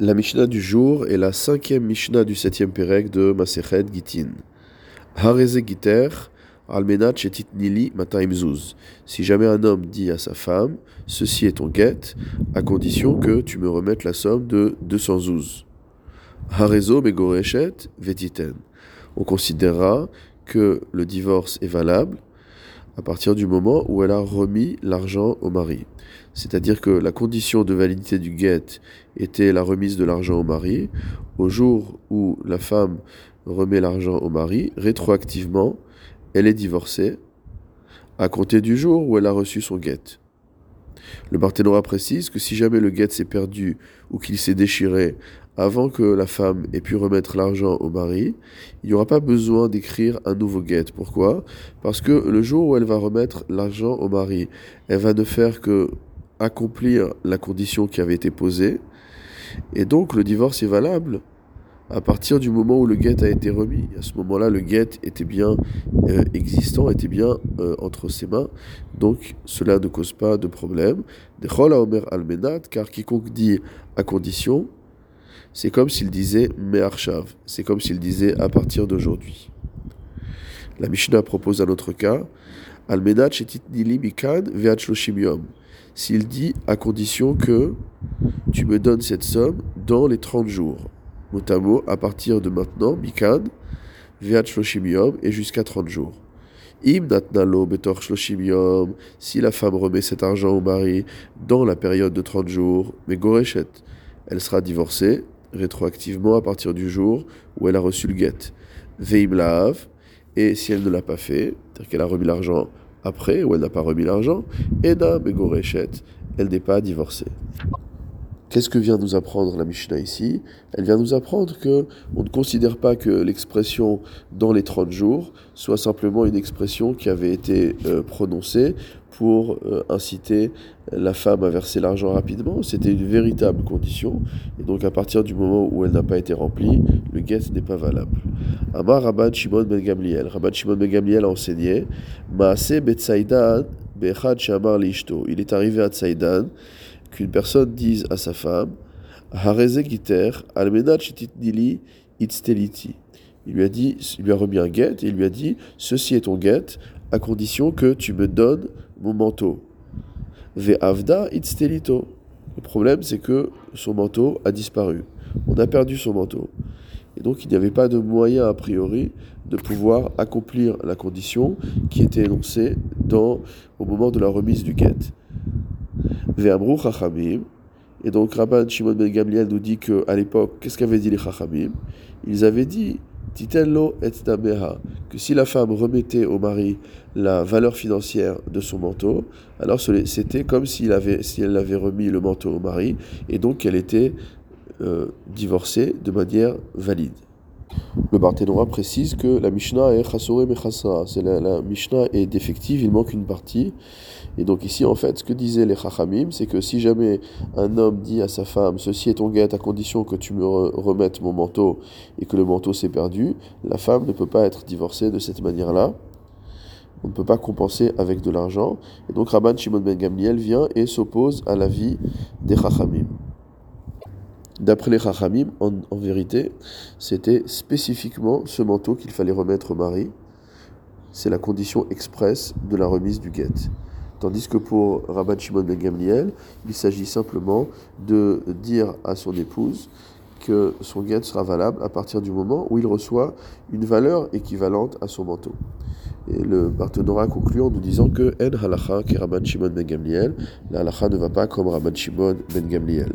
La Mishnah du jour est la cinquième Mishnah du septième Pérec de Masechet Gitin. Hareze Giter, Almenat Chetit Nili Mataimzuz. Si jamais un homme dit à sa femme, ceci est ton guet, à condition que tu me remettes la somme de 200 zouz. Harezo Megoreshet Vetiten. On considérera que le divorce est valable à partir du moment où elle a remis l'argent au mari. C'est-à-dire que la condition de validité du guet était la remise de l'argent au mari. Au jour où la femme remet l'argent au mari, rétroactivement, elle est divorcée à compter du jour où elle a reçu son guet. Le Barthénora précise que si jamais le guet s'est perdu ou qu'il s'est déchiré avant que la femme ait pu remettre l'argent au mari, il n'y aura pas besoin d'écrire un nouveau guet. Pourquoi? Parce que le jour où elle va remettre l'argent au mari, elle va ne faire que accomplir la condition qui avait été posée, et donc le divorce est valable à partir du moment où le guet a été remis. À ce moment-là, le guet était bien euh, existant, était bien euh, entre ses mains, donc cela ne cause pas de problème. Omer almenat, car quiconque dit à condition, c'est comme s'il disait Me'arshav, c'est comme s'il disait à partir d'aujourd'hui. La Mishnah propose un autre cas, Almenat shetit nili mikan. S'il dit à condition que tu me donnes cette somme dans les 30 jours. Mot à partir de maintenant, mikan ve'at et jusqu'à 30 jours. Si la femme remet cet argent au mari dans la période de 30 jours, mais gorechet, elle sera divorcée rétroactivement à partir du jour où elle a reçu le guet. Veim et si elle ne l'a pas fait, c'est-à-dire qu'elle a remis l'argent après ou elle n'a pas remis l'argent, Eda Begorechet, elle n'est pas divorcée. Qu'est-ce que vient nous apprendre la Mishnah ici? Elle vient nous apprendre que on ne considère pas que l'expression dans les 30 jours soit simplement une expression qui avait été euh, prononcée pour euh, inciter la femme à verser l'argent rapidement. C'était une véritable condition. Et donc à partir du moment où elle n'a pas été remplie, le guet n'est pas valable. Amar Rabban Shimon ben Gamliel. Rabban Shimon ben Gamliel a enseigné Maase Bechad Shamar Lishto. Il est arrivé à Tsaidan qu'une personne dise à sa femme. Il lui a dit, il lui a remis un guet et il lui a dit Ceci est ton guet, à condition que tu me donnes mon manteau. Ve'avda Itztelito. Le problème, c'est que son manteau a disparu. On a perdu son manteau. Et donc, il n'y avait pas de moyen, a priori, de pouvoir accomplir la condition qui était énoncée au moment de la remise du guet. Chachamim. Et donc Rabban Shimon ben Gamliel nous dit qu'à l'époque, qu'est-ce qu'avaient dit les Chachamim? Ils avaient dit Titello et que si la femme remettait au mari la valeur financière de son manteau, alors c'était comme si elle avait remis le manteau au mari, et donc qu'elle était euh, divorcée de manière valide. Le Barthénois précise que la Mishnah est chassore mechassa. C'est la, la, Mishnah est défective, il manque une partie. Et donc ici, en fait, ce que disaient les Chachamim, c'est que si jamais un homme dit à sa femme, ceci est ton guet à condition que tu me remettes mon manteau et que le manteau s'est perdu, la femme ne peut pas être divorcée de cette manière-là. On ne peut pas compenser avec de l'argent. Et donc Rabban Shimon ben Gamliel vient et s'oppose à l'avis des Chachamim. D'après les Chachamim, en, vérité, c'était spécifiquement ce manteau qu'il fallait remettre au mari. C'est la condition expresse de la remise du guet. Tandis que pour Rabban Shimon ben Gamliel, il s'agit simplement de dire à son épouse que son guet sera valable à partir du moment où il reçoit une valeur équivalente à son manteau. Et le Barthénora conclut en nous disant que En halacha qui Rabban Shimon ben Gamliel, la halacha ne va pas comme Rabban Shimon ben Gamliel.